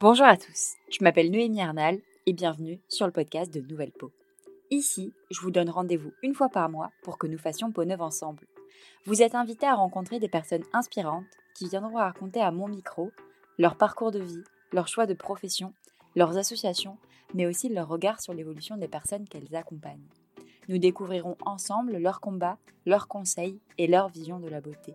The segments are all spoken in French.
Bonjour à tous, je m'appelle Noémie Arnal et bienvenue sur le podcast de Nouvelle Peau. Ici, je vous donne rendez-vous une fois par mois pour que nous fassions peau neuve ensemble. Vous êtes invités à rencontrer des personnes inspirantes qui viendront raconter à mon micro leur parcours de vie, leurs choix de profession, leurs associations, mais aussi leur regard sur l'évolution des personnes qu'elles accompagnent. Nous découvrirons ensemble leurs combats, leurs conseils et leur vision de la beauté.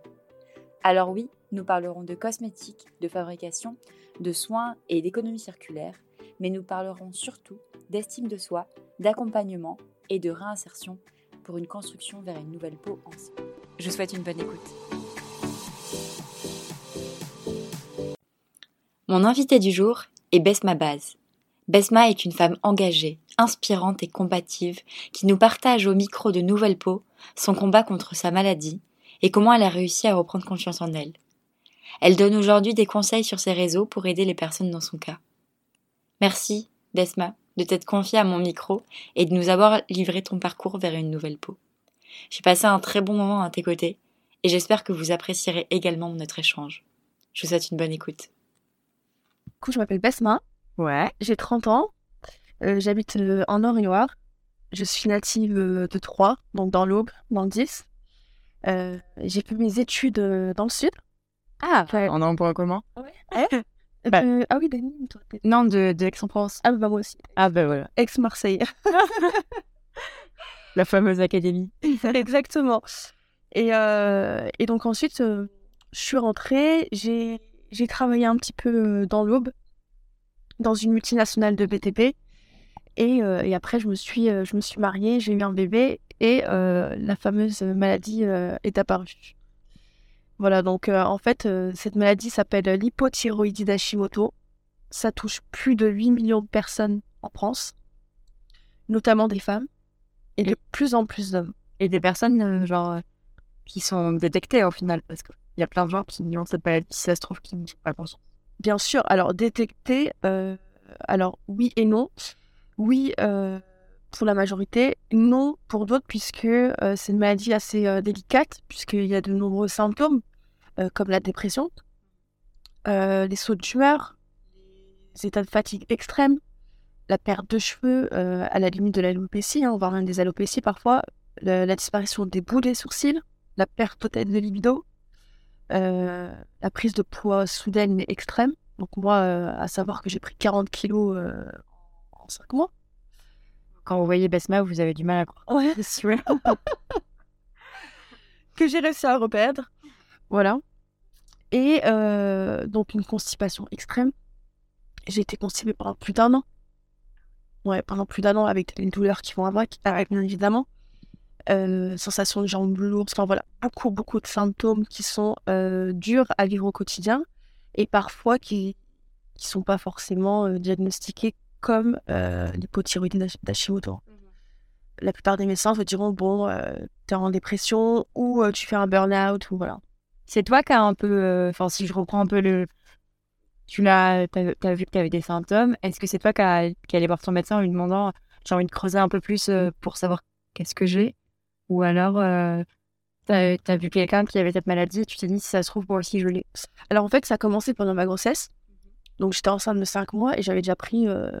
Alors oui, nous parlerons de cosmétiques, de fabrication, de soins et d'économie circulaire, mais nous parlerons surtout d'estime de soi, d'accompagnement et de réinsertion pour une construction vers une nouvelle peau ensemble. Je souhaite une bonne écoute. Mon invité du jour est Besma Baz. Besma est une femme engagée, inspirante et combative qui nous partage au micro de Nouvelle Peau son combat contre sa maladie et comment elle a réussi à reprendre confiance en elle. Elle donne aujourd'hui des conseils sur ses réseaux pour aider les personnes dans son cas. Merci, Besma, de t'être confiée à mon micro et de nous avoir livré ton parcours vers une nouvelle peau. J'ai passé un très bon moment à tes côtés et j'espère que vous apprécierez également notre échange. Je vous souhaite une bonne écoute. Du coup, je m'appelle Besma, Ouais. j'ai 30 ans, euh, j'habite euh, en je suis native euh, de Troyes, donc dans l'Aube, dans le 10. Euh, j'ai fait mes études euh, dans le Sud. Ah, Ouais. on a un point commun. Bah. de- Ah oui, Dani, toi. Non, de, de Aix-en-Provence. Ah bah moi aussi. Ah ben voilà, Ex-Marseille. la fameuse académie. Exactement. Et, euh, et donc ensuite, je suis rentrée, j'ai j'ai travaillé un petit peu dans l'Aube, dans une multinationale de BTP. Et, euh, et après, je me suis, je me suis mariée, j'ai eu un bébé et euh, la fameuse maladie euh, est apparue. Voilà, donc euh, en fait, cette maladie s'appelle l'hypothyroïdie d'Hashimoto. Ça touche plus de 8 millions de personnes en France, notamment des femmes et de plus en plus d'hommes. Et des personnes, genre, qui sont détectées au final, parce qu'il y a plein de gens qui ont cette maladie, si ça se trouve, qui n'ont pas conscience. Bien sûr, alors détecter, euh, alors oui et non. Oui euh, pour la majorité, non pour d'autres, puisque euh, c'est une maladie assez euh, délicate, puisqu'il y a de nombreux symptômes, euh, comme la dépression, les sauts d'humeur, les états de fatigue extrême, la perte de cheveux, à la limite de l'alopécie, hein, voire même des alopécies parfois, la disparition des bouts des sourcils, la perte totale de libido, la prise de poids soudaine mais extrême. Donc moi, à savoir que j'ai pris 40 kilos en 5 mois. Quand vous voyez Besma, vous avez du mal à croire. Ouais, que j'ai réussi à reperdre. Voilà. Et euh, donc une constipation extrême. J'ai été constipée pendant plus d'un an. Ouais, pendant plus d'un an avec les douleurs qui vont avec, bien évidemment. Euh, sensation de jambes lourdes, enfin voilà, beaucoup, beaucoup de symptômes qui sont euh, durs à vivre au quotidien et parfois qui ne sont pas forcément diagnostiqués comme euh, l'hypothyroïdie d'Hash- d'Hashimoto. La plupart des médecins te diront bon, euh, t'es en dépression ou euh, tu fais un burn-out ou voilà. C'est toi qui as un peu, euh, enfin, si je reprends un peu le. Tu l'as, t'as, vu que tu avais des symptômes. Est-ce que c'est toi qui, a- qui allé voir ton médecin en lui demandant j'ai envie de creuser un peu plus pour savoir qu'est-ce que j'ai? Ou alors, t'as, as vu quelqu'un qui avait cette maladie et tu t'es dit si ça se trouve, moi aussi je l'ai. Alors en fait, ça a commencé pendant ma grossesse. Donc j'étais enceinte de 5 mois et j'avais déjà pris euh,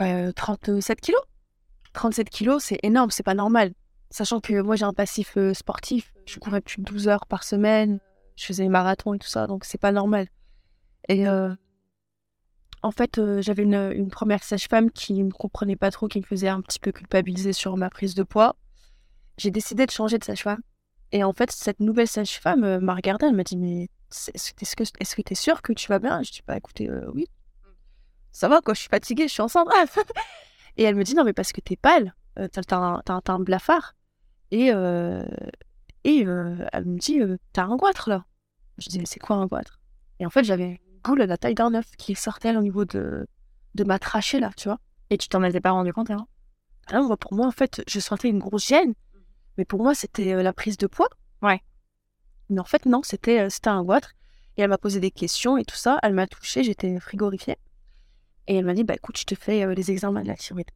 euh, 37 kilos. 37 kilos, c'est énorme, c'est pas normal. Sachant que moi j'ai un passif euh, sportif, je courais plus de 12 heures par semaine, je faisais des marathons et tout ça, donc c'est pas normal. Et euh, en fait, euh, j'avais une, première sage-femme qui me comprenait pas trop, qui me faisait un petit peu culpabiliser sur ma prise de poids. J'ai décidé de changer de sage-femme. Et en fait, cette nouvelle sage-femme euh, m'a regardée, elle m'a dit Mais est-ce que tu es sûre que tu vas bien? Je dis Bah écoutez, euh, oui. Ça va quoi, je suis fatiguée, je suis enceinte. et elle me dit Non, mais parce que t'es pâle, euh, t'as un, un teint blafard. Et, euh, et euh, elle me dit T'as un goitre là. Je dis Mais c'est quoi un goitre? Et en fait, j'avais une boule de la taille d'un œuf qui sortait au niveau de, de ma trachée là, tu vois. Et tu t'en étais pas rendu compte hein? Alors, moi, pour moi, en fait, je sentais une grosse gêne. Mais pour moi, c'était la prise de poids. Ouais. Mais en fait, non, c'était c'était un goitre. Et elle m'a posé des questions et tout ça. Elle m'a touchée, j'étais frigorifiée. Et elle m'a dit, bah écoute, je te fais euh, les examens de la thyroïde.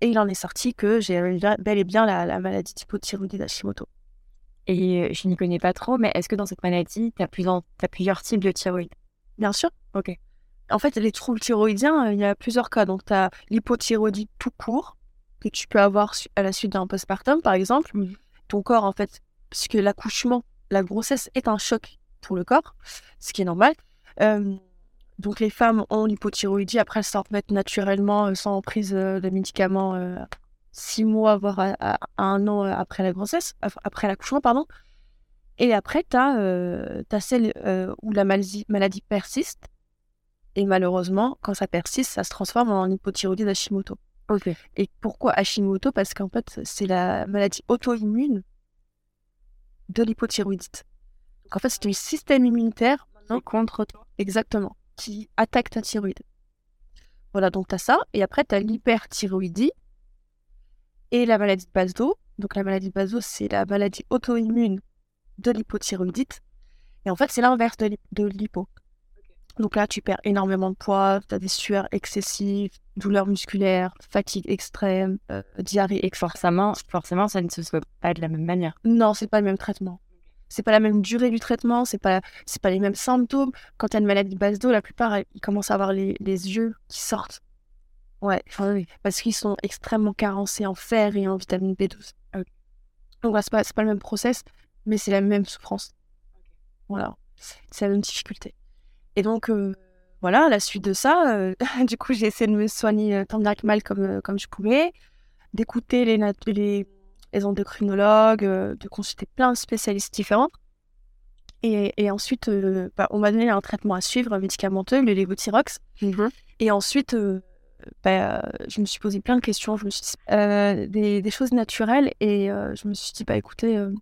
Et il en est sorti que j'ai bel et bien la, la maladie d'hypothyroïdie d'Hashimoto. Et euh, je n'y connais pas trop, mais est-ce que dans cette maladie, tu as, plusieurs types de thyroïde? Bien sûr. Ok. En fait, les troubles thyroïdiens, euh, il y a plusieurs cas. Donc, tu as l'hypothyroïdie tout court, que tu peux avoir à la suite d'un postpartum, par exemple. Mhm. Ton corps, en fait, puisque l'accouchement, la grossesse est un choc pour le corps, ce qui est normal. Euh, donc, les femmes ont l'hypothyroïdie. Après, elles s'en remettent naturellement euh, sans prise euh, de médicaments euh, six mois, voire à, à- à un an après la grossesse, après l'accouchement, pardon. Et après, tu as, celle euh, où la maladie, maladie persiste. Et malheureusement, quand ça persiste, ça se transforme en hypothyroïdie d'Hashimoto. Ok. Et pourquoi Hashimoto? Parce qu'en fait, c'est la maladie auto-immune de l'hypothyroïdite. Donc en fait, c'est un système immunitaire maintenant contre toi. Exactement. Qui attaque ta thyroïde. Voilà, donc tu as ça. Et après, tu as l'hyperthyroïdie et la maladie de base d'eau. Donc la maladie de base d'eau, c'est la maladie auto-immune de l'hypothyroïdite. Et en fait, c'est l'inverse de l'hypo. Donc là, tu perds énormément de poids, tu as des sueurs excessives, douleurs musculaires, fatigue extrême, euh, diarrhée extrême. Forcément, forcément, ça ne se fait pas de la même manière. Non, c'est pas le même traitement. C'est pas la même durée du traitement, c'est pas, c'est pas les mêmes symptômes. Quand tu as une maladie de base d'eau, la plupart, ils commencent à avoir les, les yeux qui sortent. Ouais, parce qu'ils sont extrêmement carencés en fer et en vitamine B12. Donc voilà, c'est pas, pas le même process, mais c'est la même souffrance. Voilà, c'est la même difficulté. Et donc, euh, voilà, à la suite de ça, euh, du coup, j'ai essayé de me soigner euh, tant bien que mal comme, comme je pouvais, d'écouter les, les, les endocrinologues, euh, de consulter plein de spécialistes différents. Et, et ensuite, euh, bah, on m'a donné un traitement à suivre, un médicamenteux, le levothyrox. Et ensuite, euh, bah, je me suis posé plein de questions, je me suis euh, des, des choses naturelles, et euh, je me suis dit, bah écoutez, euh,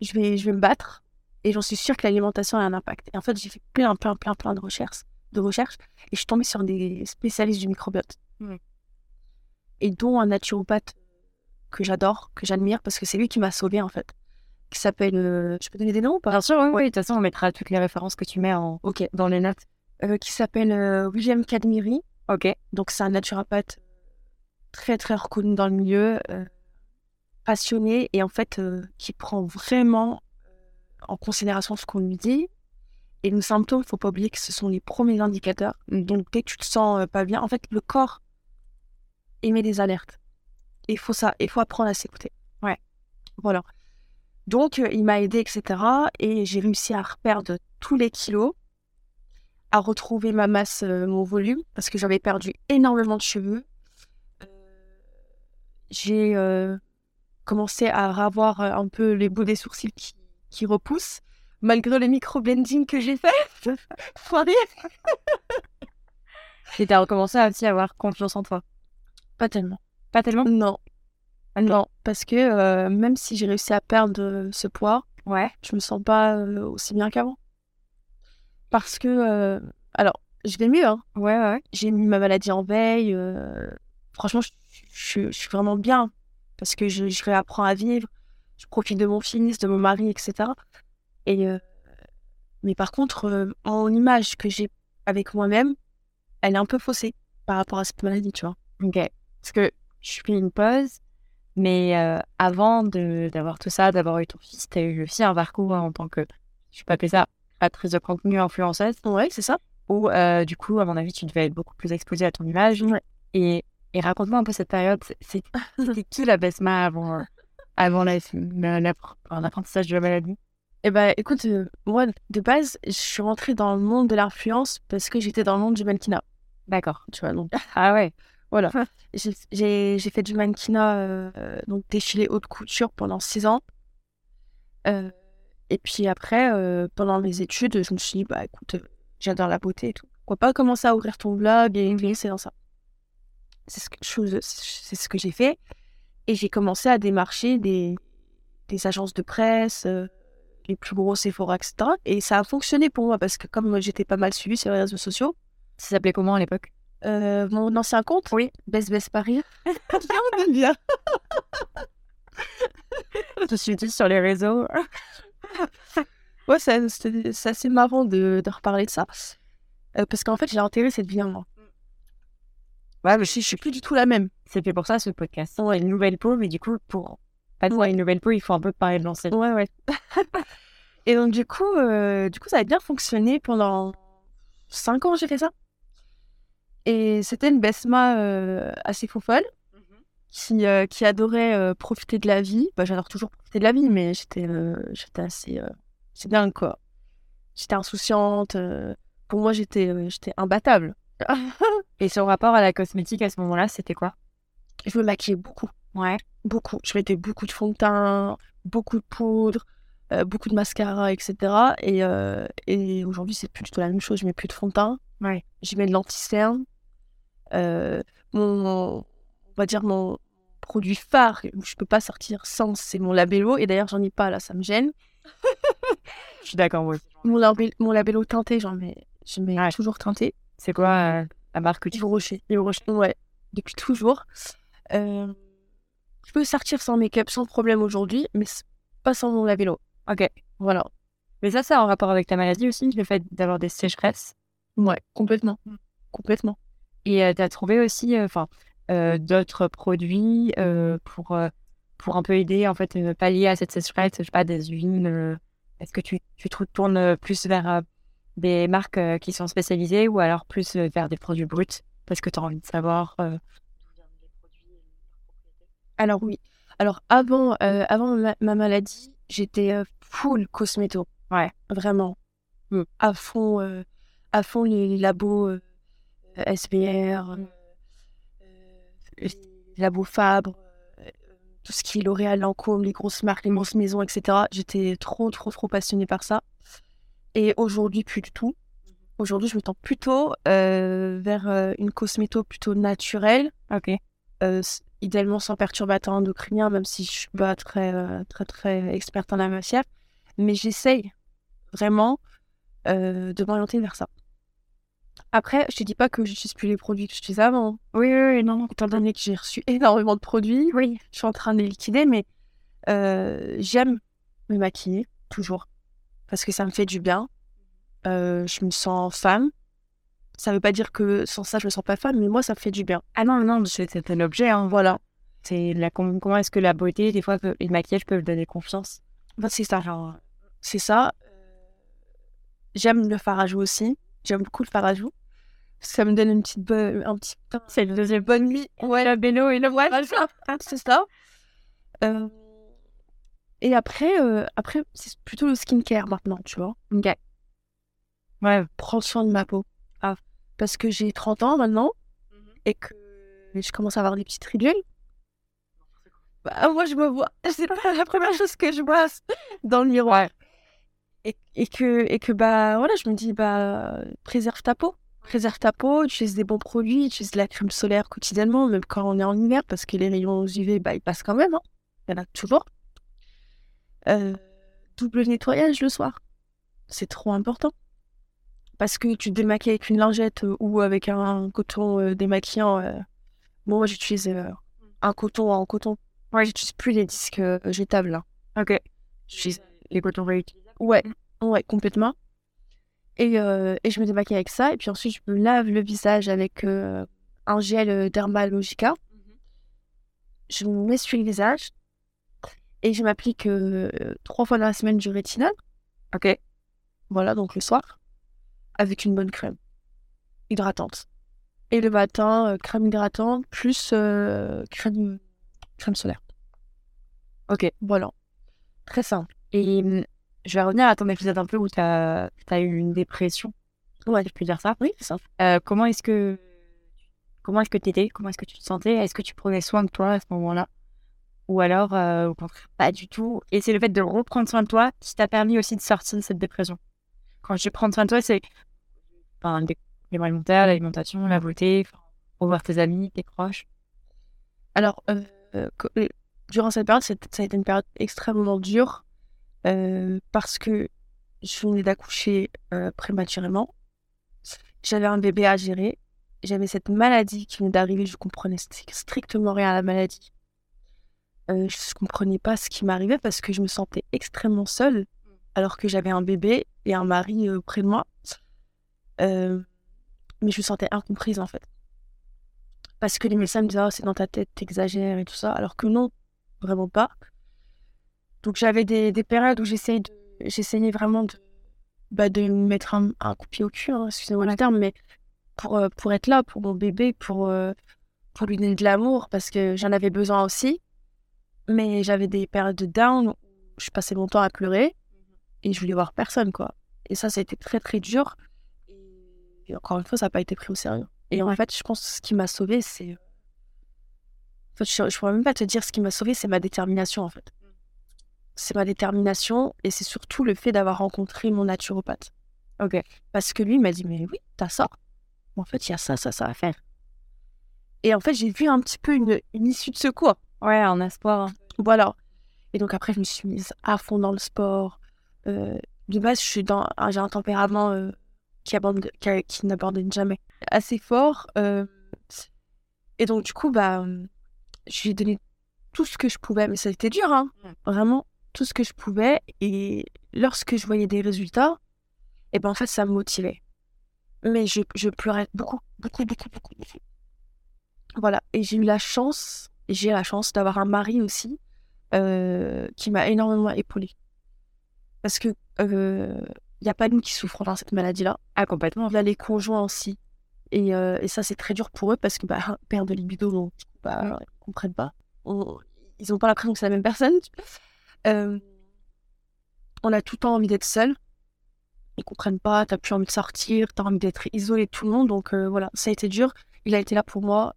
je, vais, je vais me battre, et j'en suis sûre que l'alimentation a un impact. Et en fait, j'ai fait plein, plein, plein, plein de recherches, de recherches, et je suis tombée sur des spécialistes du microbiote. Mm. Et dont un naturopathe que j'adore, que j'admire, parce que c'est lui qui m'a sauvée, en fait. Qui s'appelle. euh, je peux donner des noms ou pas? Bien sûr, oui, oui. De toute façon, on mettra toutes les références que tu mets en... Ok. dans les notes. Euh, qui s'appelle euh, William Cadmiri. Ok. Donc, c'est un naturopathe très, très reconnu dans le milieu, euh, passionné et en fait, euh, qui prend vraiment euh, en considération ce qu'on lui dit. Et nos symptômes, il ne faut pas oublier que ce sont les premiers indicateurs. Donc, dès que tu te sens euh, pas bien, en fait, le corps émet des alertes. Il faut ça, il faut apprendre à s'écouter. Ouais. Voilà. Donc, euh, il m'a aidé, etc. Et j'ai réussi à reperdre tous les kilos à retrouver ma masse, euh, mon volume, parce que j'avais perdu énormément de cheveux. Euh, j'ai euh, commencé à avoir un peu les bouts des sourcils qui, qui repoussent, malgré le micro-blending que j'ai fait. Rire. Et t'as recommencé à aussi avoir confiance en toi. Pas tellement. Pas tellement? Non. Non, parce que euh, même si j'ai réussi à perdre euh, ce poids, Ouais. je me sens pas euh, aussi bien qu'avant. Parce que, euh, alors, je vais mieux, hein. Ouais, ouais. j'ai mis ma maladie en veille. euh, franchement, je, je- je suis vraiment bien parce que je, je réapprends à vivre. Je profite de mon fils, de mon mari, etc. Et, mais par contre, mon image que j'ai avec moi-même, elle est un peu faussée par rapport à cette maladie, tu vois. Ok. Parce que je fais une pause, mais euh, avant de- d'avoir tout ça, d'avoir eu ton fils, t'as eu aussi un parcours en tant que, je peux appeler ça, actrice de contenu influenceuse, Ouais, c'est ça. où euh, du coup, à mon avis, tu devais être beaucoup plus exposée à ton image. Ouais. Et, et raconte-moi un peu cette période. C'est- qui la Besma avant, euh, avant la- la- la- l'apprentissage de la maladie? Eh ben, écoute, euh, moi, de base, je suis rentrée dans le monde de l'influence parce que j'étais dans le monde du mannequinat. D'accord. Tu vois, donc Ah ouais. Voilà. J'ai- J'ai fait du mannequinat, euh, donc défilé haute couture pendant six ans. Euh, et puis après, euh, pendant mes études, je me suis dit, bah écoute, j'adore la beauté et tout. Pourquoi pas commencer à ouvrir ton blog et lancer dans ça C'est ce que, ce que j'ai fait. Et j'ai commencé à démarcher des, des agences de presse, euh, les plus gros Sephora, etc. Et ça a fonctionné pour moi parce que comme j'étais pas mal suivie sur les réseaux sociaux, Ça s'appelait comment à l'époque? Euh, mon ancien compte, oui, Best Best Paris. Bien, bien? Je suis dit sur les réseaux. Ouais, c'est assez marrant de, de reparler de ça. Euh, parce qu'en fait, j'ai intégré cette vie en moi. Ouais, mais Je, suis- je suis plus du tout la même. c'est fait pour ça ce podcast. C'est une nouvelle peau, mais du coup, pour pas ouais. une nouvelle peau, il faut un peu parler de l'ancienne. Ouais, ouais. Et donc, du coup, euh, du coup, ça a bien fonctionné pendant 5 ans, j'ai fait ça. Et c'était une Besma euh, assez fofolle qui, euh, qui adorait euh, profiter de la vie. Bah, J'adore toujours profiter de la vie, mais j'étais j'étais assez. c'est dingue, quoi. J'étais insouciante. pour moi, j'étais j'étais imbattable. Et son rapport à la cosmétique à ce moment-là, c'était quoi? Je me maquillais beaucoup. Ouais. Beaucoup. Je mettais beaucoup de fond de teint, beaucoup de poudre, euh, beaucoup de mascara, etc. Et, euh, et aujourd'hui, c'est plus du tout la même chose. Je mets plus de fond de teint. Ouais. J'y mets de l'anti-cerne. Euh, mon, on va dire mon produit phare je peux pas sortir sans, c'est mon labello. Et d'ailleurs, j'en ai pas là, ça me gêne. Je suis d'accord, oui. Mon, label- mon labello teinté, j'en mets, je mets Ouais. toujours teinté. C'est quoi euh, la marque que tu Yves Rocher. Yves Rocher, ouais, depuis toujours. Euh, je peux sortir sans make-up sans problème aujourd'hui, mais pas sans mon labello. Ok. Voilà. Mais ça, c'est en rapport avec ta maladie aussi, le fait d'avoir des sécheresses? Ouais, complètement. Complètement. Et tu as trouvé aussi enfin, d'autres produits euh, pour, pour un peu aider, en fait, pallier à cette sécheresse, je sais pas, des huiles. Est-ce que tu, tu te tournes plus vers des marques qui sont spécialisées ou alors plus vers des produits bruts? Parce que tu as envie de savoir Alors oui. Alors avant, euh, avant ma, ma maladie, j'étais euh, full cosméto. Ouais. Vraiment. Mm. À fond, euh, à fond les, les labos SBR, euh, les labos Fabre, euh, tout ce qui est L'Oréal, Lancôme, les grosses marques, les grosses maisons, etc. J'étais trop, trop, trop passionnée par ça. Et aujourd'hui, plus du tout. Aujourd'hui, je me tends plutôt euh, vers euh, une cosméto plutôt naturelle Ok. euh, idéalement sans perturbateur endocrinien, même si je suis pas très, euh, très, très experte en la matière. Mais j'essaye vraiment euh, de m'orienter vers ça. Après, je te dis pas que j'utilise plus les produits que j'utilisais avant. Oui, oui, oui, non, non. Étant donné que j'ai reçu énormément de produits, Oui. je suis en train de les liquider, mais euh, j'aime me maquiller, toujours. Parce que ça me fait du bien. Euh, je me sens femme. Ça veut pas dire que sans ça, je me sens pas femme, mais moi, ça me fait du bien. Ah non, non, c'est un objet. Hein. Voilà. C'est la, com- comment est-ce que la beauté, des fois, peut- et le maquillage peuvent donner confiance? Ben, c'est ça. C'est ça. J'aime le farajou aussi. J'aime beaucoup le farajou. Ça me donne une petite bo- un petit C'est le deuxième bonne nuit. Ouais, La bélo et le c'est ça. C'est ça. Euh, Et après, euh, après c'est plutôt le skincare maintenant, tu vois. Ok. Ouais. Prendre soin de ma peau. Ah, parce que j'ai 30 ans maintenant et que je commence à avoir des petites ridules. Bah, moi, je me vois. C'est la première chose que je vois dans le miroir. Et, et que, et que, bah, voilà, je me dis, bah, préserve ta peau. Préserve ta peau, utilise des bons produits, utilise de la crème solaire quotidiennement, même quand on est en hiver, parce que les rayons UV, bah, ils passent quand même. Hein. Il y en a toujours. Euh, double nettoyage le soir. C'est trop important. Parce que tu te démaquilles avec une lingette euh, ou avec un coton euh, démaquillant. Bon, moi, j'utilise un coton en coton. Moi, j'utilise plus les disques jetables. Là. Ok. J'utilise Les cotons réutilisables. Ouais, ouais, complètement. Et, euh, et je me démaquille avec ça. Et puis ensuite, je me lave le visage avec euh, un gel euh, Dermalogica. Je me mets sur le visage. Et je m'applique euh, trois fois dans la semaine du rétinol. Ok. Voilà, donc le soir. Avec une bonne crème hydratante. Et le matin, crème hydratante plus crème, crème solaire. Ok. Voilà. Très simple. Et hum, je vais revenir à ton épisode un peu où tu as, eu une dépression. Ouais. Je peux dire ça. Oui, c'est ça. Euh, comment est-ce que comment est-ce que tu étais Comment est-ce que tu te sentais? Est-ce que tu prenais soin de toi à ce moment-là? Ou alors, euh, au contraire, pas du tout Et c'est le fait de reprendre soin de toi qui t'a permis aussi de sortir de cette dépression. Quand je dis prendre soin de toi, c'est enfin, alimentaires, l'alimentation, la beauté, revoir tes amis, tes proches. Alors, euh, durant cette période, ça a été une période extrêmement dure euh, parce que je venais d'accoucher euh, prématurément. J'avais un bébé à gérer. J'avais cette maladie qui venait d'arriver. Je comprenais st- strictement rien à la maladie. Euh, je ne comprenais pas ce qui m'arrivait parce que je me sentais extrêmement seule alors que j'avais un bébé et un mari près de moi. Mais je me sentais incomprise en fait. Parce que les médecins me disaient, Ah, c'est dans ta tête, t'exagères et tout ça, alors que non, vraiment pas. Donc j'avais des, des périodes où j'essayais de, j'essayais vraiment de, bah, de mettre un, un coup de pied au cul, hein, excusez-moi le terme, mais pour, euh, pour être là pour mon bébé, pour, euh, pour lui donner de l'amour, parce que j'en avais besoin aussi. Mais j'avais des périodes de down où je passais mon temps à pleurer et je voulais voir personne, quoi. Et ça, ça a été très, très dur. Et encore une fois, ça n'a pas été pris au sérieux. Et en fait, je pense que ce qui m'a sauvée, c'est. En fait, je ne pourrais même pas te dire ce qui m'a sauvée, c'est ma détermination, en fait. C'est ma détermination et c'est surtout le fait d'avoir rencontré mon naturopathe. Ok. Parce que lui, m'a dit Mais oui, t'as ça. En fait, il y a ça, ça, ça à faire. Et en fait, j'ai vu un petit peu une, une issue de secours. Ouais, en espoir. Voilà. Et donc après, je me suis mise à fond dans le sport. Euh, de base, je suis dans, ah, j'ai un tempérament euh, qui, qui, n'abandonne jamais. Assez fort. euh, et donc, du coup, bah, je lui ai donné tout ce que je pouvais. Mais ça a été dur, hein. Vraiment, tout ce que je pouvais. Et lorsque je voyais des résultats, et ben en fait, ça me motivait. Mais je, je pleurais beaucoup, beaucoup, beaucoup, beaucoup, beaucoup. Voilà. Et j'ai eu la chance, j'ai la chance d'avoir un mari aussi euh, qui m'a énormément épaulée. Parce que il n'y a pas nous qui souffrons dans cette maladie-là. Ah, complètement. Il y a les conjoints aussi. Et, euh, et ça, c'est très dur pour eux parce que, bah, père de libido, donc, bah, ils comprennent pas. On- ils n'ont pas l'impression que c'est la même personne. Euh, on a tout le temps envie d'être seul. Ils comprennent pas, t'as plus envie de sortir, t'as envie d'être isolé de tout le monde. Donc euh, voilà, ça a été dur. Il a été là pour moi.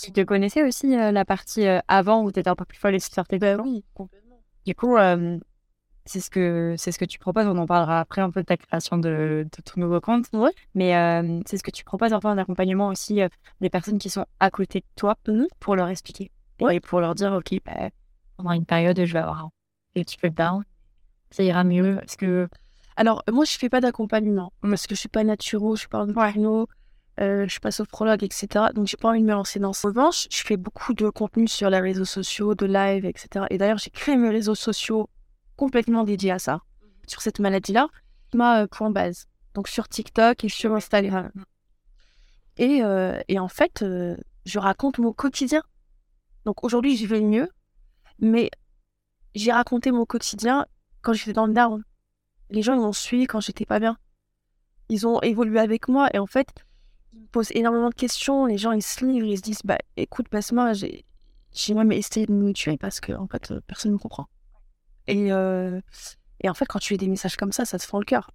Tu te connaissais aussi euh, la partie avant où tu étais un peu plus folle et tu sortais de Ben oui, complètement. Du coup, c'est ce que c'est ce que tu proposes. On en parlera après un peu de ta création de, de ton nouveau compte. Ouais. Mais euh, c'est ce que tu proposes un peu en accompagnement aussi euh, des personnes qui sont à côté de toi Mhm. pour leur expliquer Ouais. et pour leur dire ok, bah, pendant une période, je vais avoir un petit peu de down, ça ira mieux. Est-ce que Alors, moi, je fais pas d'accompagnement parce que je suis pas naturo, je suis pas endocrino, euh, je suis pas sophrologue, etc. Donc, j'ai pas envie de me lancer dans ça. En revanche, je fais beaucoup de contenu sur les réseaux sociaux, de live, etc. Et d'ailleurs, j'ai créé mes réseaux sociaux complètement dédiés à ça, sur cette maladie-là, ma euh, point base. Donc, sur TikTok et sur Instagram. Et, euh, et en fait, euh, je raconte mon quotidien. Donc, aujourd'hui, j'y vais mieux, mais j'ai raconté mon quotidien quand j'étais dans le down les gens m'ont suivi quand j'étais pas bien. Ils ont évolué avec moi et en fait, ils me posent énormément de questions. Les gens ils se livrent, ils se disent bah écoute passe-moi, j'ai même essayé de me tuer parce que en fait euh, personne ne me comprend. Et euh, et en fait quand tu fais des messages comme ça, ça te fend le cœur.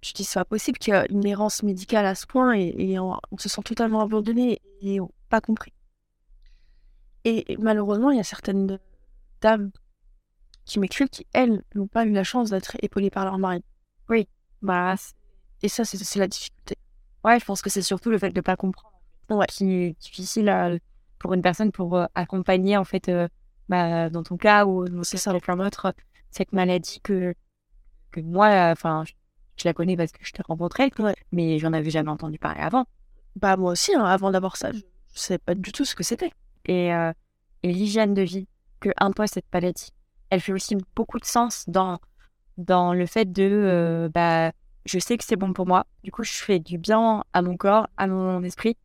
Tu te dis c'est pas possible qu'il y ait une errance médicale à ce point et, et on, se sent totalement abandonné et on- pas compris. Et malheureusement il y a certaines dames qui m'écrivent qui, elles, n'ont pas eu la chance d'être épaulées par leur mari. bah Et ça, c'est la difficulté. ouais, je pense que c'est surtout le fait de pas comprendre Ouais. qui est difficile à- pour une personne pour euh, accompagner en fait euh, bah, dans ton cas ou dans C'est ça. ça quelqu'un d'autre cette maladie que que moi euh, enfin je, je la connais parce que je t'ai rencontrée Ouais. mais j'en avais jamais entendu parler avant Bah, moi aussi, hein, avant d'avoir ça, je ne savais pas du tout ce que c'était. et, euh, et l'hygiène de vie que impose cette maladie elle fait aussi beaucoup de sens dans dans le fait de euh, bah je sais que c'est bon pour moi. Du coup je fais du bien à mon corps à mon esprit.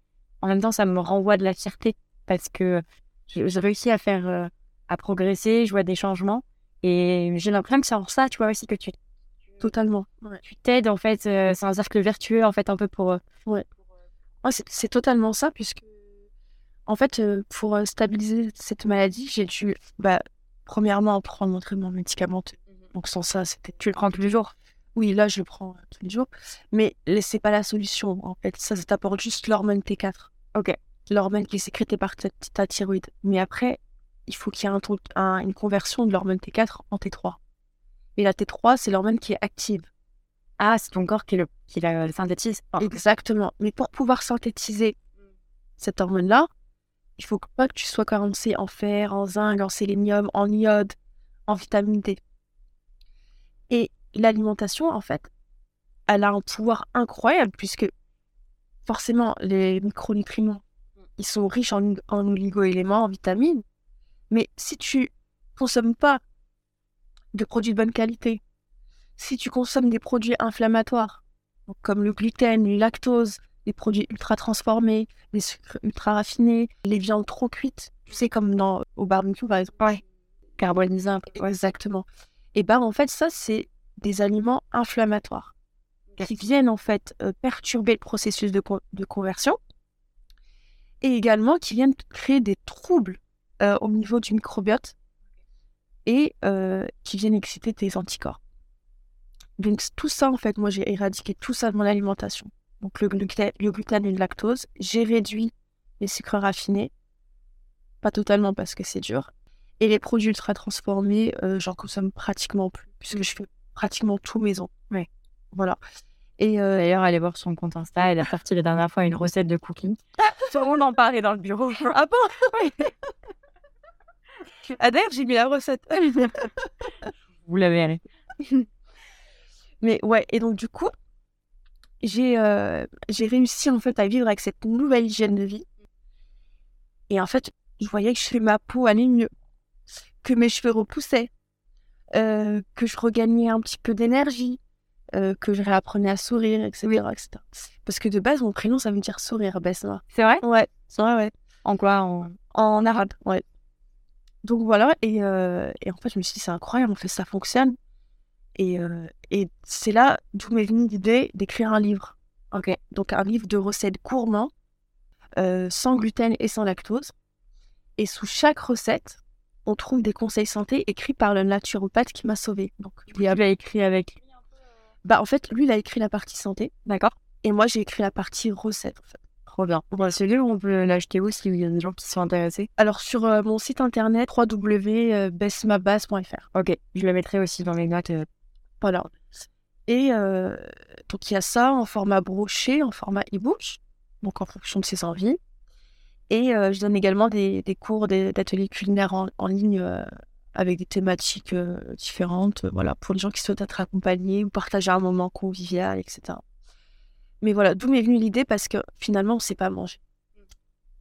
En même temps ça me renvoie de la fierté parce que je- j'ai réussi à faire euh, à progresser je vois des changements et j'ai l'impression que c'est en ça tu vois aussi que tu Totalement. tu t'aides en fait euh, c'est un cercle vertueux en fait un peu pour Ouais, c'est totalement ça, puisque, en fait, euh, pour euh, stabiliser cette maladie, j'ai dû, bah, premièrement, prendre mon traitement médicamenteux. Donc, sans ça, c'était. tu le prends tous les jours Oui, là, je le prends euh, tous les jours. Mais c'est pas la solution, en fait. Ça, ça t'apporte juste l'hormone T4. Ok. L'hormone qui est sécrétée par ta, ta thyroïde. Mais après, il faut qu'il y ait un, une conversion de l'hormone T4 en T3. Et la T3, c'est l'hormone qui est active. ah c'est ton corps qui le qui la synthétise Exactement. Mais pour pouvoir synthétiser cette hormone-là, il faut pas que tu sois carencé en fer, en zinc, en sélénium, en iode, en vitamine D. Et l'alimentation, en fait, elle a un pouvoir incroyable puisque forcément, les micronutriments, ils sont riches en, en oligo-éléments, en vitamines. Mais si tu consommes pas de produits de bonne qualité, si tu consommes des produits inflammatoires, comme le gluten, le lactose, les produits ultra transformés, les sucres ultra raffinés, les viandes trop cuites, tu sais, comme dans, au barbecue par exemple. ouais carbonisé un peu Exactement. Et ben en fait, ça, c'est des aliments inflammatoires. qui viennent en fait euh, perturber le processus de, de conversion et également qui viennent créer des troubles euh, au niveau du microbiote et euh, qui viennent exciter tes anticorps. Donc tout ça en fait, moi j'ai éradiqué tout ça de mon alimentation. Donc le, gluta- le gluten et le lactose, j'ai réduit les sucres raffinés, pas totalement parce que c'est dur. Et les produits ultra transformés, euh, j'en consomme pratiquement plus, puisque je fais pratiquement tout maison. Ouais. Voilà. Et euh, D'ailleurs, allez voir son compte Insta. Elle a sorti la dernière fois une recette de le monde en parlait dans le bureau. Ah bon? Ah d'ailleurs, j'ai mis la recette. Vous l'avez arrêté. Mais ouais, et donc du coup, j'ai euh, réussi en fait à vivre avec cette nouvelle hygiène de vie. Et en fait, je voyais que ma peau allait mieux, que mes cheveux repoussaient, euh, que je regagnais un petit peu d'énergie, euh, que je réapprenais à sourire, etc., etc. Parce que de base, mon prénom, ça veut dire sourire, Besma. C'est vrai? Ouais, c'est vrai, ouais. En quoi? En... En arabe, ouais. Donc voilà, et, euh, et en fait, je me suis dit, c'est incroyable, en fait, ça fonctionne. Et, euh, et c'est là d'où m'est venue l'idée d'écrire un livre. Ok. Donc un livre de recettes gourmands, euh, sans gluten et sans lactose. Et sous chaque recette, on trouve des conseils santé écrits par le naturopathe qui m'a sauvée. Donc il y a- Tu l'as écrit avec. bah, en fait, lui, il a écrit la partie santé, D'accord. et moi, j'ai écrit la partie recette. En fait. Trop bien. Bon, ce livre, on peut l'acheter où s'il y a des gens qui sont intéressés Alors sur euh, mon site internet www.besmabase.fr. Ok. Je le mettrai aussi dans les notes. euh. Voilà. Et euh, donc, il y a ça en format broché, en format e-book, donc en fonction de ses envies. Et euh, je donne également des, des cours d'ateliers culinaires en, ligne euh, avec des thématiques différentes, voilà, pour les gens qui souhaitent être accompagnés ou partager un moment convivial, etc. Mais voilà, d'où m'est venue l'idée parce que finalement, on ne sait pas manger.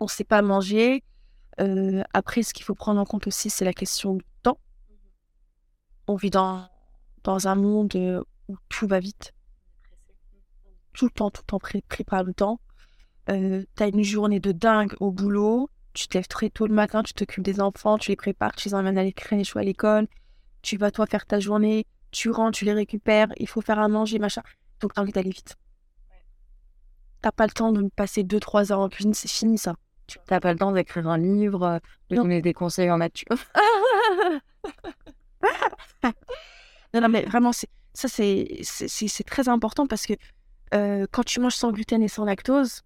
On ne sait pas manger. Après, ce qu'il faut prendre en compte aussi, c'est la question du temps. On vit dans, dans un monde euh, où tout va vite. Tout le temps, tout le temps pris, pris par le temps. Euh, T'as une journée de dingue au boulot. Tu te lèves très tôt le matin, tu t'occupes des enfants, tu les prépares, tu les emmènes à l'écran ou à l'école. Tu vas toi faire ta journée, tu rentres, tu les récupères, il faut faire à manger, machin. Donc t'as envie d'aller vite. T'as pas le temps de passer 2-3 heures en cuisine, c'est fini ça. Tu n'as pas le temps d'écrire un livre, euh, de Non. donner des conseils en nature. non, non, mais vraiment, ça, c'est, très important parce que euh, quand tu manges sans gluten et sans lactose,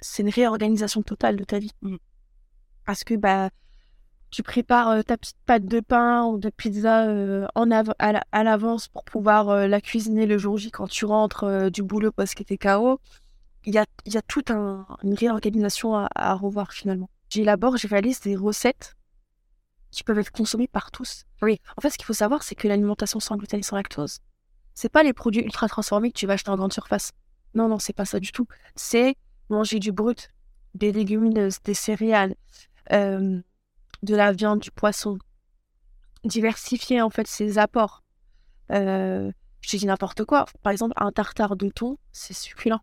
c'est une réorganisation totale de ta vie. Mm. Parce que bah, tu prépares euh, ta petite pâte de pain ou de pizza euh, en av- à, la- à l'avance pour pouvoir la cuisiner le jour J quand tu rentres du boulot parce que t'es KO. Il y a, y a toute un- une réorganisation à, à revoir finalement. J'élabore, je réalise des recettes qui peuvent être consommées par tous. Oui. En fait, ce qu'il faut savoir, c'est que l'alimentation sans gluten et sans lactose, c'est pas les produits ultra transformés que tu vas acheter en grande surface. Non, non, c'est pas ça du tout. C'est manger du brut, des légumineuses, des céréales, euh, de la viande, du poisson. Diversifier en fait ses apports. Euh, je te dis n'importe quoi. Par exemple, un tartare de thon, c'est succulent.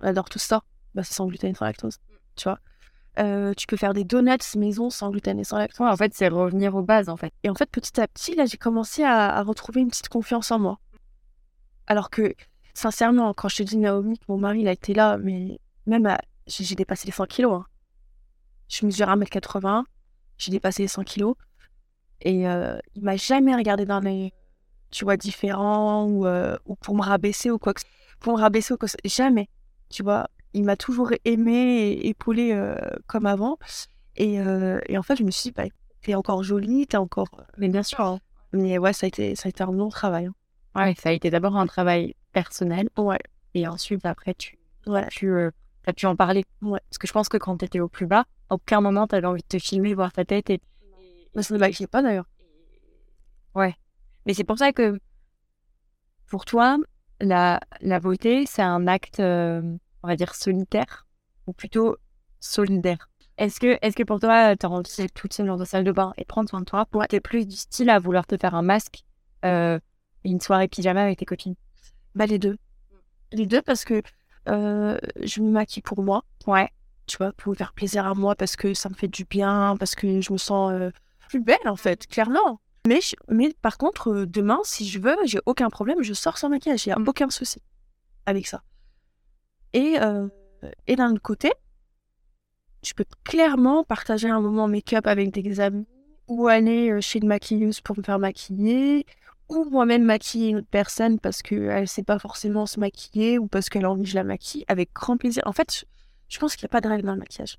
On adore tout ça. Bah, c'est sans gluten et sans lactose. Tu vois? Euh, tu peux faire des donuts maison sans gluten et sans lactose. Ouais, en fait, c'est revenir aux bases, en fait. Et en fait, petit à petit, là, j'ai commencé à, à retrouver une petite confiance en moi. Alors que, sincèrement, quand je te dis Naomi que mon mari, il a été là, mais même à- j'ai dépassé les 100 kilos. hein. Je mesure 1m80, j'ai dépassé les 100 kilos. Et euh, il m'a jamais regardé d'un œil, tu vois, différent ou, euh, ou pour me rabaisser ou quoi que Pour me rabaisser ou quoi que Jamais, tu vois. Il m'a toujours aimé et épaulé euh, comme avant. Et, euh, et en fait, je me suis dit, bah, t'es encore jolie, t'es encore. Mais bien sûr. hein. Mais ouais, ça a été, ça a été un long travail. hein. Ouais, ça a été d'abord un travail personnel. Ouais, Et ensuite, après, tu ouais, as pu, euh, en parler. Ouais. Parce que je pense que quand tu étais au plus bas, à aucun moment, tu avais envie de te filmer, voir ta tête. Et... mais ça ne m'inquiète pas d'ailleurs. Mais c'est pour ça que, pour toi, la, la beauté, c'est un acte, euh, on va dire, solitaire, ou plutôt solidaire. Est-ce que, est-ce que pour toi, tu as envie d'être toute seule dans ta salle de bain et prendre soin de toi. Tu es plus du style à vouloir te faire un masque euh, et une soirée pyjama avec tes copines? Bah, les deux. Les deux parce que euh, je me maquille pour moi. Ouais. Tu vois, pour me faire plaisir à moi parce que ça me fait du bien, parce que je me sens euh, plus belle en fait, clairement. Mais, je- mais par contre, euh, demain, si je veux, j'ai aucun problème, je sors sans maquillage, il n'y a aucun souci avec ça. Et, euh, et d'un autre côté, je peux clairement partager un moment make-up avec des amis, ou aller euh, chez une maquilleuse pour me faire maquiller, ou moi-même maquiller une autre personne parce qu'elle ne sait pas forcément se maquiller, ou parce qu'elle a envie que je la maquille, avec grand plaisir. En fait, je, pense qu'il n'y a pas de règle dans le maquillage.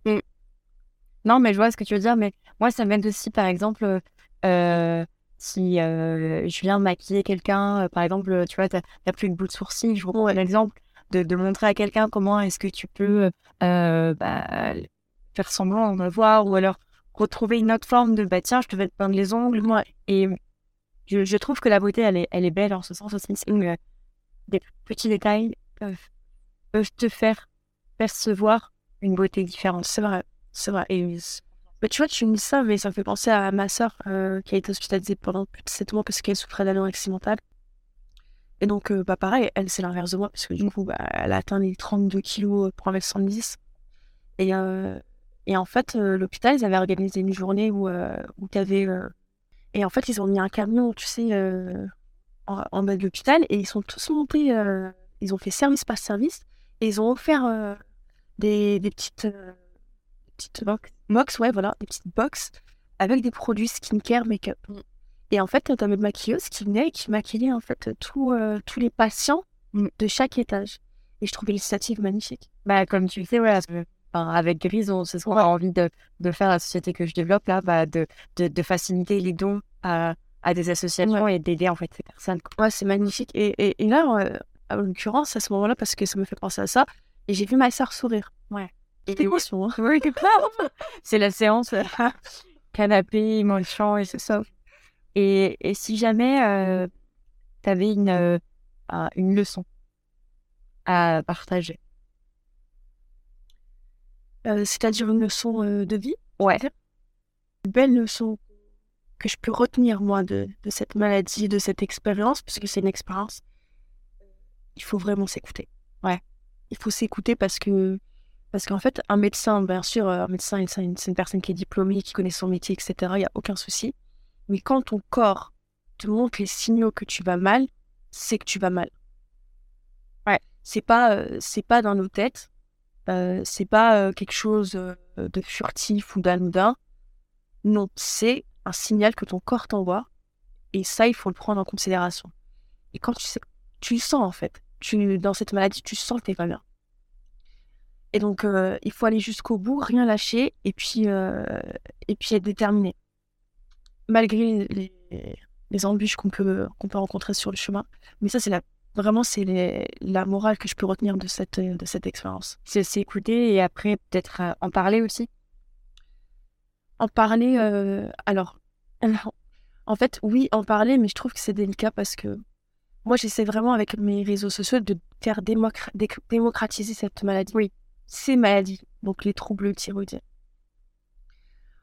Non, mais je vois ce que tu veux dire. Mais moi, ça m'aide aussi, par exemple, euh, si euh, je viens maquiller quelqu'un, euh, par exemple, tu vois, t'as t'as plus de bout de sourcil, je reprends un exemple, de, de montrer à quelqu'un comment est-ce que tu peux euh, bah, faire semblant d'en avoir, ou alors retrouver une autre forme de, bah tiens, je te vais te peindre les ongles. Et je, je trouve que la beauté, elle est, elle est belle en ce sens aussi. Des petits détails peuvent, peuvent te faire percevoir une beauté différente. C'est vrai, c'est vrai. Et mais tu vois, tu me dis ça, mais ça me fait penser à ma sœur euh, qui a été hospitalisée pendant plus de 7 mois parce qu'elle souffrait d'anorexie mentale. Et donc, euh, bah, pareil, elle, c'est l'inverse de moi, parce que du coup, bah, elle a atteint les 32 kilos pour 1m70. Et, euh, et en fait, euh, l'hôpital, ils avaient organisé une journée où, euh, où tu avais. Et en fait, ils ont mis un camion, tu sais, euh, en, bas de l'hôpital, et ils sont tous montés. euh, ils ont fait service par service, et ils ont offert euh, des, des petites. euh, petites box, box, ouais, voilà, des petites box avec des produits skincare, make-up. Et en fait, t'as une maquilleuse qui venait et qui maquillait en fait tous euh, tous les patients de chaque étage. Et je trouvais l'initiative magnifique. Bah, comme tu le sais, ouais, enfin, avec Grise, on, c'est ce qu'on a envie de, de faire la société que je développe là, bah, de, de, de faciliter les dons à, à des associations et d'aider en fait ces personnes. Ouais, c'est magnifique. Et, et, et là, euh, en l'occurrence, à ce moment-là, parce que ça me fait penser à ça, et j'ai vu ma sœur sourire. Ouais. C'était émotion, hein. C'est la séance euh, canapé, manchant et c'est ça. Et, et si jamais tu avais une, euh, un- une leçon à partager, Euh, C'est-à-dire une leçon euh, de vie. Ouais. Une belle leçon que je peux retenir, moi, de, de cette maladie, de cette expérience, parce que c'est une expérience. Il faut vraiment s'écouter. Ouais. Il faut s'écouter parce que. Parce qu'en fait, un médecin, bien sûr, un médecin, c'est une personne qui est diplômée, qui connaît son métier, etc. Il n'y a aucun souci. Mais quand ton corps te montre les signaux que tu vas mal, c'est que tu vas mal. Ouais. C'est pas, euh, c'est pas dans nos têtes. Euh, c'est pas euh, quelque chose euh, de furtif ou d'anodin. Non, c'est un signal que ton corps t'envoie. Et ça, il faut le prendre en considération. Et quand tu sais, tu le sens en fait. Tu, dans cette maladie, tu sens que t'es pas bien. Et donc, euh, il faut aller jusqu'au bout, rien lâcher, et puis, euh, et puis être déterminé. Malgré les, embûches qu'on peut, qu'on peut rencontrer sur le chemin. Mais ça, c'est vraiment, c'est la morale que je peux retenir de cette, de cette expérience. c'est s'écouter et après peut-être euh, en parler aussi. En parler, euh, alors, en fait, oui, en parler, mais je trouve que c'est délicat parce que moi, j'essaie vraiment avec mes réseaux sociaux de faire démocratiser cette maladie. Oui. Ces maladies, donc les troubles thyroïdiens.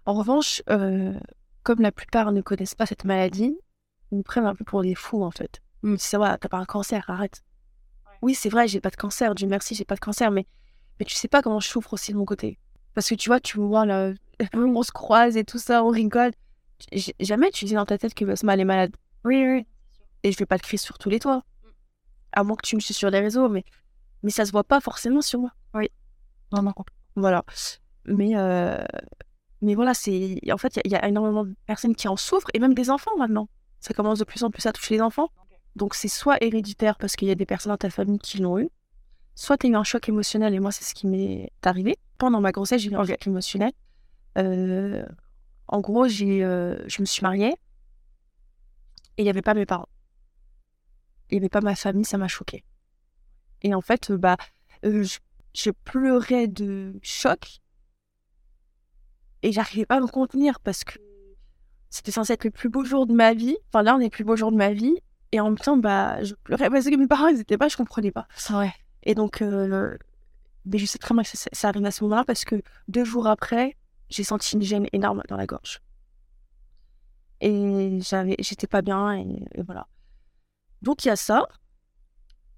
En revanche, euh, comme la plupart ne connaissent pas cette maladie, ils nous prennent un peu pour des fous, en fait. Ils disent, ouais, t'as pas un cancer, arrête. Oui, c'est vrai, j'ai pas de cancer, Dieu merci, j'ai pas de cancer, mais, mais tu sais pas comment je souffre aussi de mon côté. Parce que tu vois, tu me vois là, on se croise et tout ça, on rigole. J- Jamais tu dis dans ta tête que Basma elle est malade. Oui, oui. Et je vais pas le crier sur tous les toits. À moins que tu me suives sur les réseaux, mais, mais ça se voit pas forcément sur moi. Vraiment. Voilà. Mais, euh, mais voilà, c'est. En fait, il y, a- il y a énormément de personnes qui en souffrent, et même des enfants maintenant. Ça commence de plus en plus à toucher les enfants. Donc, c'est soit héréditaire parce qu'il y a des personnes dans ta famille qui l'ont eu, soit tu as eu un choc émotionnel, et moi, c'est ce qui m'est arrivé. Pendant ma grossesse, j'ai eu un choc émotionnel. Euh, en gros, j'ai, euh, je me suis mariée, et il n'y avait pas mes parents. Il n'y avait pas ma famille, ça m'a choquée. Et en fait, euh, bah, euh, je, je pleurais de choc et j'arrivais pas à me contenir parce que c'était censé être le plus beau jour de ma vie. Enfin, l'un des plus beaux jours de ma vie. Et en même temps, bah, je pleurais parce que mes parents, ils étaient pas, je comprenais pas. Ouais. Et donc, euh, mais je sais très bien que ça, ça arrive à ce moment-là parce que deux jours après, j'ai senti une gêne énorme dans la gorge. Et j'avais, j'étais pas bien et, et voilà. Donc, il y a ça.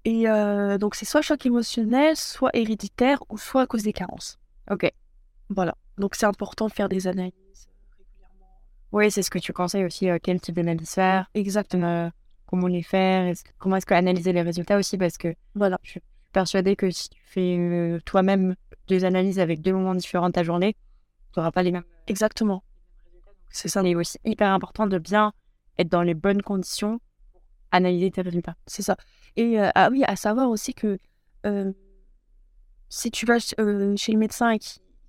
Et euh, donc, c'est soit choc émotionnel, soit héréditaire ou soit à cause des carences. Ok. Voilà. Donc, c'est important de faire des analyses régulièrement. Oui, c'est ce que tu conseilles aussi, euh, quel type d'analyse faire, Exactement. euh, comment les faire, que- comment est-ce que analyser les résultats aussi, parce que Voilà. je suis persuadée que si tu fais euh, toi-même des analyses avec deux moments différents de ta journée, tu n'auras pas les mêmes. Exactement. C'est ça. C'est aussi hyper important de bien être dans les bonnes conditions pour analyser tes résultats. C'est ça. Et euh, ah oui, à savoir aussi que euh, si tu vas ch- euh, chez le médecin et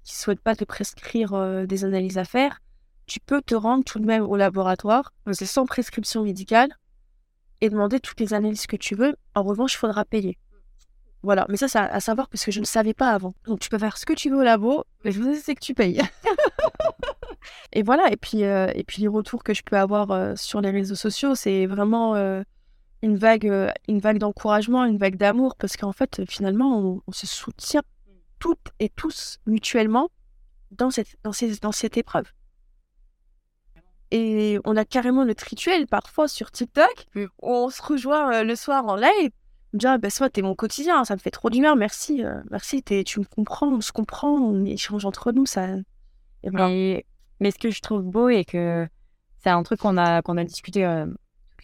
qui ne souhaite pas te prescrire euh, des analyses à faire, tu peux te rendre tout de même au laboratoire, c'est sans prescription médicale, et demander toutes les analyses que tu veux. En revanche, il faudra payer. Voilà, mais ça, c'est à savoir parce que je ne savais pas avant. Donc, tu peux faire ce que tu veux au labo, mais je c'est que tu payes. et voilà, et puis, euh, et puis les retours que je peux avoir euh, sur les réseaux sociaux, c'est vraiment une vague, une vague d'encouragement, une vague d'amour, parce qu'en fait, finalement, on, on se soutient toutes et tous mutuellement dans cette, dans ces- dans cette épreuve. Et on a carrément notre rituel parfois sur TikTok où on se rejoint euh, le soir en live. On dit, ah, ben, soit t'es mon quotidien, ça me fait trop bien, merci, euh, merci, t'es- tu me comprends, on se comprend, on échange entre nous, ça. Et voilà. Et- mais ce que je trouve beau et que c'est un truc qu'on a, qu'on a discuté euh,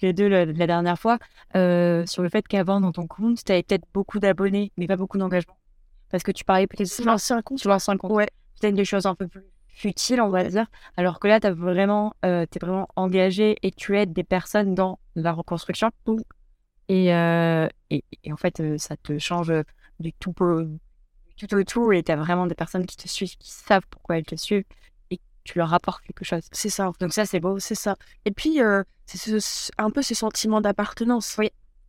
les deux la, la dernière fois, euh, sur le fait qu'avant, dans ton compte, tu avais peut-être beaucoup d'abonnés, mais pas beaucoup d'engagement. Parce que tu parlais peut-être C'est l'ancien compte. l'ancien compte. Ouais. Peut-être des choses un peu plus futiles, on va dire. Alors que là, tu vraiment, euh, es vraiment engagé et tu aides des personnes dans la reconstruction. Et, euh, et, et en fait, euh, ça te change du tout du tout, au tout et tu as vraiment des personnes qui te suivent, qui savent pourquoi elles te suivent et tu leur apportes quelque chose. C'est ça. Donc ça, c'est beau. C'est ça. Et puis, euh, c'est ce- ce- un peu ce sentiment d'appartenance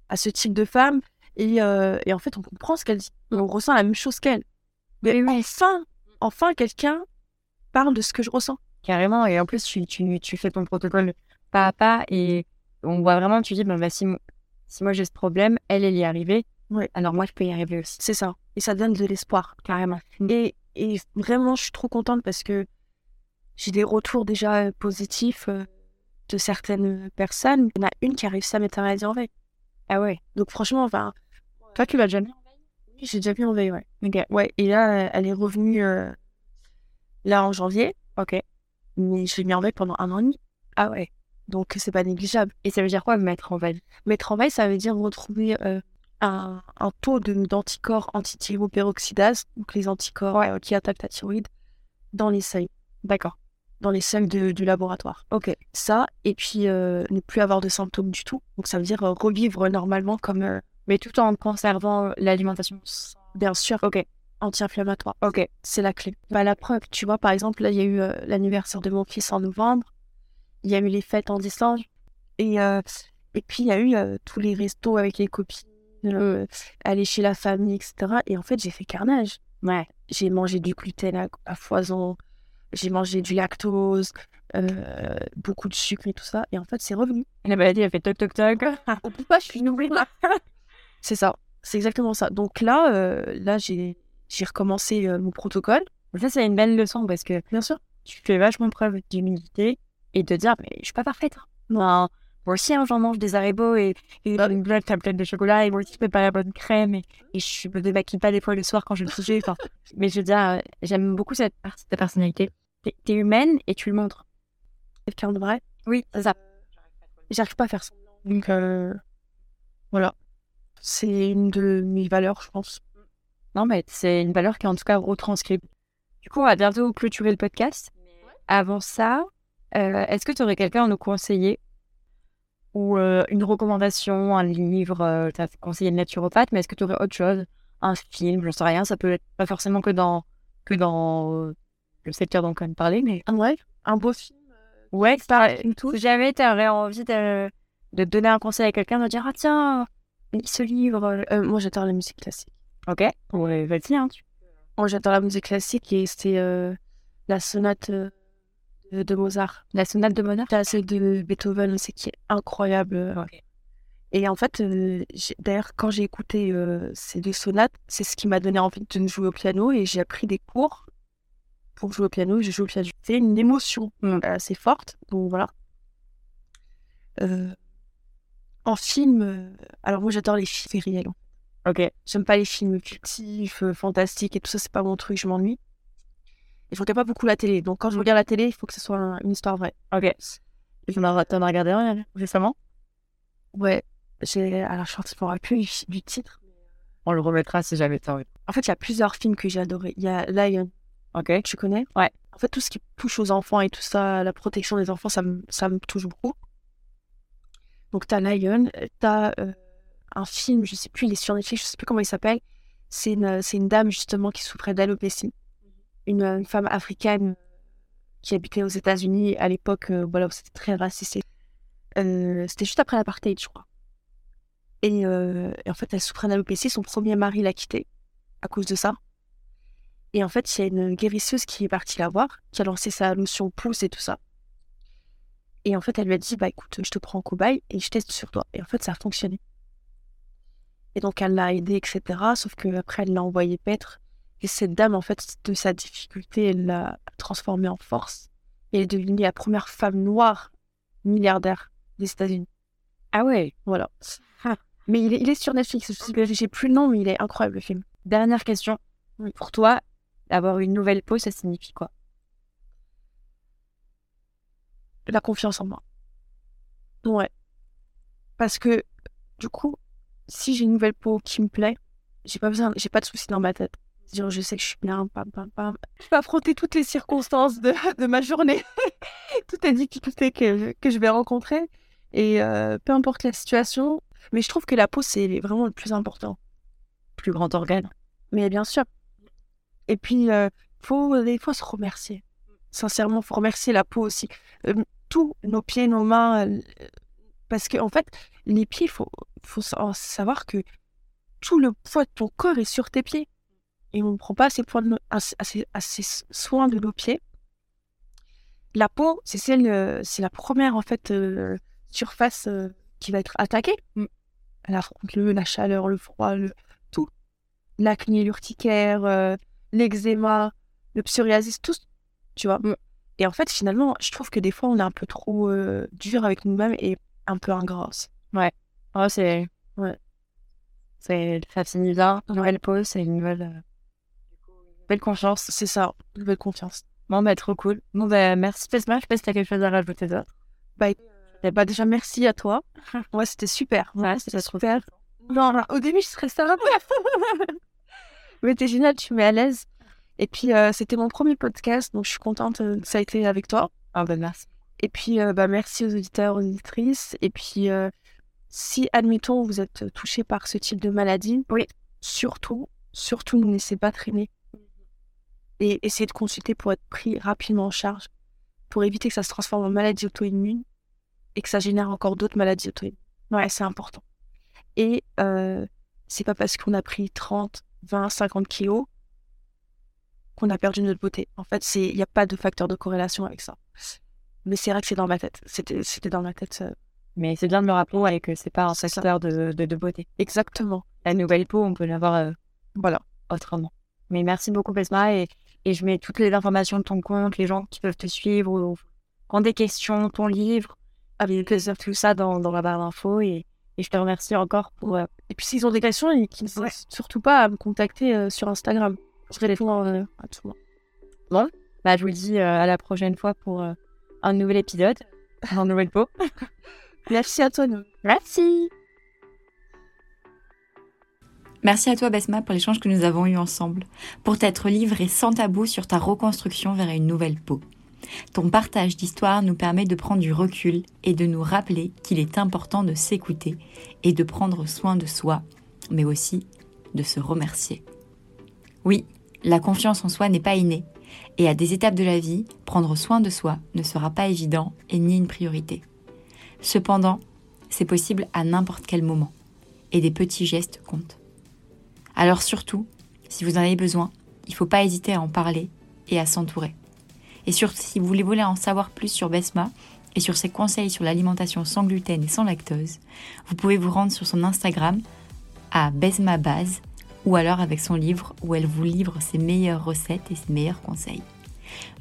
à ce type de femme. Et, euh, et en fait, on comprend ce qu'elle dit. On ressent la même chose qu'elle. Mais enfin, enfin, quelqu'un parle de ce que je ressens. Carrément. Et en plus, tu, tu, tu fais ton protocole pas à pas et on voit vraiment, tu dis, ben, bah, si, mo- si moi j'ai ce problème, elle, elle y est arrivée. Ouais. Alors moi, je peux y arriver aussi. C'est ça. Et ça donne de l'espoir. Carrément. Et, et vraiment, je suis trop contente parce que j'ai des retours déjà positifs euh, de certaines personnes. Il y en a une qui a réussi à mettre un en veille. Ah ouais. Donc franchement, enfin, Toi, tu l'as déjà mis oui, j'ai déjà mis en veille, ouais. Ok. Ouais, et là, euh, elle est revenue euh, là en janvier. Ok. Mais je l'ai mis en veille pendant un an et demi. Ah ouais. Donc c'est pas négligeable. Et ça veut dire quoi, me mettre en veille? Mettre en veille, ça veut dire retrouver euh, un, un taux d'anticorps anti-thyroperoxydase, donc les anticorps qui attaquent ta thyroïde, dans les seuils. D'accord. Dans les seuils de- du laboratoire. Ok. Ça, et puis euh, ne plus avoir de symptômes du tout. Donc ça veut dire euh, revivre normalement comme, euh, Mais tout en conservant l'alimentation. bien sûr, Ok. anti-inflammatoire. Ok. C'est la clé. Bah, la preuve, tu vois, par exemple, là, il y a eu l'anniversaire de mon fils en novembre. Il y a eu les fêtes en décembre. Et, et puis, il y a eu tous les restos avec les copines, aller chez la famille, etc. Et en fait, j'ai fait carnage. Ouais. J'ai mangé du gluten à, à foison. J'ai mangé du lactose, euh, beaucoup de sucre et tout ça. Et en fait, c'est revenu. La maladie, elle fait toc toc toc. Oh, pourquoi je suis nourrie là C'est ça. C'est exactement ça. Donc là, euh, là j'ai j'ai recommencé euh, mon protocole. Ça, c'est une belle leçon parce que Bien sûr. tu fais vachement preuve d'humilité et de dire, mais je suis pas parfaite. hein. Non. Moi aussi, hein, j'en mange des haribots et, et Bah une bonne tablette de chocolat et moi aussi, je mets pas la bonne crème et, et je me démaquille pas des fois le soir quand je me coucher. Enfin, mais je veux dire, j'aime beaucoup cette partie de ta personnalité. T'es t'es humaine et tu le montres. Quelqu'un de vrai. Oui, c'est ça. J'arrive pas à faire ça. Donc euh, voilà. C'est une de mes valeurs, je pense. Non, mais c'est une valeur qui est en tout cas retranscrite. Du coup, on va bientôt clôturer le podcast. Avant ça, euh, est-ce que tu aurais quelqu'un à nous conseiller? Ou euh, une recommandation, un livre Tu as conseillé le naturopathe, mais est-ce que tu aurais autre chose? Un film, j'en sais rien. Ça peut être pas forcément que dans, que dans le secteur dont on vient de parler, mais Ouais. Un beau film. ouais, Pas une touche. si jamais tu aurais envie de, de donner un conseil à quelqu'un, de dire Ah tiens, lis ce livre. Euh, moi, j'adore la musique classique. Ok, ouais, vas-y, hein, tu- Moi, j'adore la musique classique et c'est euh, la sonate euh, de, Mozart. La sonate de. T'as celle de Beethoven aussi qui est incroyable. euh. Et en fait, euh, d'ailleurs, quand j'ai écouté euh, ces deux sonates, c'est ce qui m'a donné envie de jouer au piano et j'ai appris des cours pour jouer au piano. Je joue au piano. C'est une émotion Mm. assez forte. Donc voilà. Euh, en film, euh, alors moi j'adore les films réels. Ok. J'aime pas les films fictifs, euh, fantastiques et tout ça, c'est pas mon truc, je m'ennuie. Et je regarde pas beaucoup la télé. Donc quand je regarde la télé, il faut que ce soit un- une histoire vraie. Ok. Et t'en as, regardé un euh, récemment? Ouais. J'ai. Alors je ne me rappelle plus du titre. On le remettra si jamais t'as envie. En fait, il y a plusieurs films que j'ai adorés. Il y a Lion, Ok. tu connais? Ouais. En fait, tout ce qui touche aux enfants et tout ça, la protection des enfants, ça me, ça me touche beaucoup. Donc, t'as Lion, t'as euh, un film, je sais plus, il est sur Netflix, je sais plus comment il s'appelle. C'est une, dame, justement, qui souffrait d'alopécie. Une, une femme africaine qui habitait aux États-Unis à l'époque, euh, voilà, où c'était très raciste. Euh, c'était juste après l'apartheid, je crois. Et, euh, et en fait, elle souffrait d'alopécie. Son premier mari l'a quittée à cause de ça. Et en fait, il y a une guérisseuse qui est partie la voir, qui a lancé sa lotion pouce et tout ça. Et en fait, elle lui a dit, bah écoute, je te prends en cobaye et je teste sur toi. Et en fait, ça a fonctionné. Et donc, elle l'a aidé, etc. Sauf que après, elle l'a envoyé paître. Et cette dame, en fait, de sa difficulté, elle l'a transformée en force. Et elle est devenue la première femme noire milliardaire des États-Unis. Ah ouais. Voilà. Mais il est, il est sur Netflix. Je sais- plus le nom, mais il est incroyable le film. Dernière question. Pour toi, avoir une nouvelle peau, ça signifie quoi? La confiance en moi. Ouais. Parce que, du coup, si j'ai une nouvelle peau qui me plaît, j'ai pas besoin, j'ai pas de soucis dans ma tête. C'est-à-dire, je sais que je suis bien, pam, pam, pam. Je peux affronter toutes les circonstances de, de ma journée, toutes les difficultés que, que je vais rencontrer. Et euh, peu importe la situation, mais je trouve que la peau, c'est vraiment le plus important. Plus grand organe. Mais bien sûr. Et puis, euh, faut des fois se remercier. Sincèrement, faut remercier la peau aussi. Euh, tous nos pieds, nos mains, euh, parce que en fait, les pieds, faut, faut sa- savoir que tout le poids de ton corps est sur tes pieds. Et on ne prend pas assez, de nos- assez, assez- assez soin de nos pieds. La peau, c'est celle, euh, c'est la première en fait euh, surface euh, qui va être attaquée. Mm. Elle affronte le, la chaleur, le froid, le tout, l'acné, l'urticaire, euh, l'eczéma, le psoriasis, tout, tu vois. Mm. Et en fait, finalement, je trouve que des fois, on est un peu trop euh, dur avec nous-mêmes et un peu ingrat. aussi. Oh, c'est. Ouais. C'est. Ça finit bien. Nouvelle peau, c'est une nouvelle. euh, Belle confiance. C'est ça, nouvelle confiance. Bon, bah, trop cool. Bon, bah, merci, Pesma. Je sais pas si t'as quelque chose à rajouter d'autre. Bah, bah, déjà, merci à toi. Ouais, c'était super. Ouais, c'était c'était trop super. Non, non, au début, je un peu. Mais t'es génial, tu me mets à l'aise. Et puis, euh, c'était mon premier podcast, donc je suis contente euh, que ça a été avec toi. Ah, bah, merci. Et puis, euh, bah, merci aux auditeurs, aux auditrices. Et puis, euh, si, admettons, vous êtes touché par ce type de maladie, Oui. surtout, surtout, ne laissez pas traîner. Et essayez de consulter pour être pris rapidement en charge, pour éviter que ça se transforme en maladie auto-immune et que ça génère encore d'autres maladies auto-immunes. Ouais, c'est important. Et c'est pas parce qu'on a pris 30, 20, 50 kilos qu'on a perdu notre beauté. En fait, c'est il n'y a pas de facteur de corrélation avec ça. Mais c'est vrai que c'est dans ma tête. C'était, dans ma tête. euh, Mais c'est bien de me rappeler ouais, que c'est pas un secteur de, de, de beauté. Exactement. La nouvelle peau, on peut l'avoir euh, Voilà. autrement. Mais merci beaucoup, Pesma. Et, et je mets toutes les informations de ton compte, les gens qui peuvent te suivre, ou ont des questions, ton livre, avec plaisir, tout ça dans, dans la barre d'infos. Et, et je te remercie encore pour. euh, Et puis s'ils ont des questions, ils n'hésitent surtout pas à me contacter euh, sur Instagram. Je réponds euh, à tout le monde. bah, je vous le dis à la prochaine fois pour un nouvel épisode, une nouvelle peau. Merci à toi. Noé. Merci. Merci à toi Besma pour l'échange que nous avons eu ensemble, pour t'être livré sans tabou sur ta reconstruction vers une nouvelle peau. Ton partage d'histoire nous permet de prendre du recul et de nous rappeler qu'il est important de s'écouter et de prendre soin de soi, mais aussi de se remercier. Oui, la confiance en soi n'est pas innée, et à des étapes de la vie, prendre soin de soi ne sera pas évident et ni une priorité. Cependant, c'est possible à n'importe quel moment, et des petits gestes comptent. Alors surtout, si vous en avez besoin, il ne faut pas hésiter à en parler et à s'entourer. Et surtout, si vous voulez en savoir plus sur Besma et sur ses conseils sur l'alimentation sans gluten et sans lactose, vous pouvez vous rendre sur son Instagram à Besma Base ou alors avec son livre où elle vous livre ses meilleures recettes et ses meilleurs conseils.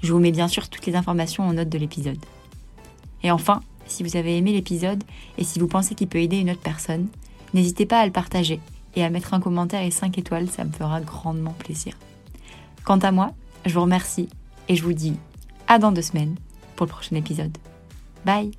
Je vous mets bien sûr toutes les informations en note de l'épisode. Et enfin, si vous avez aimé l'épisode et si vous pensez qu'il peut aider une autre personne, n'hésitez pas à le partager et à mettre un commentaire et 5 étoiles, ça me fera grandement plaisir. Quant à moi, je vous remercie Et je vous dis à dans deux semaines pour le prochain épisode. Bye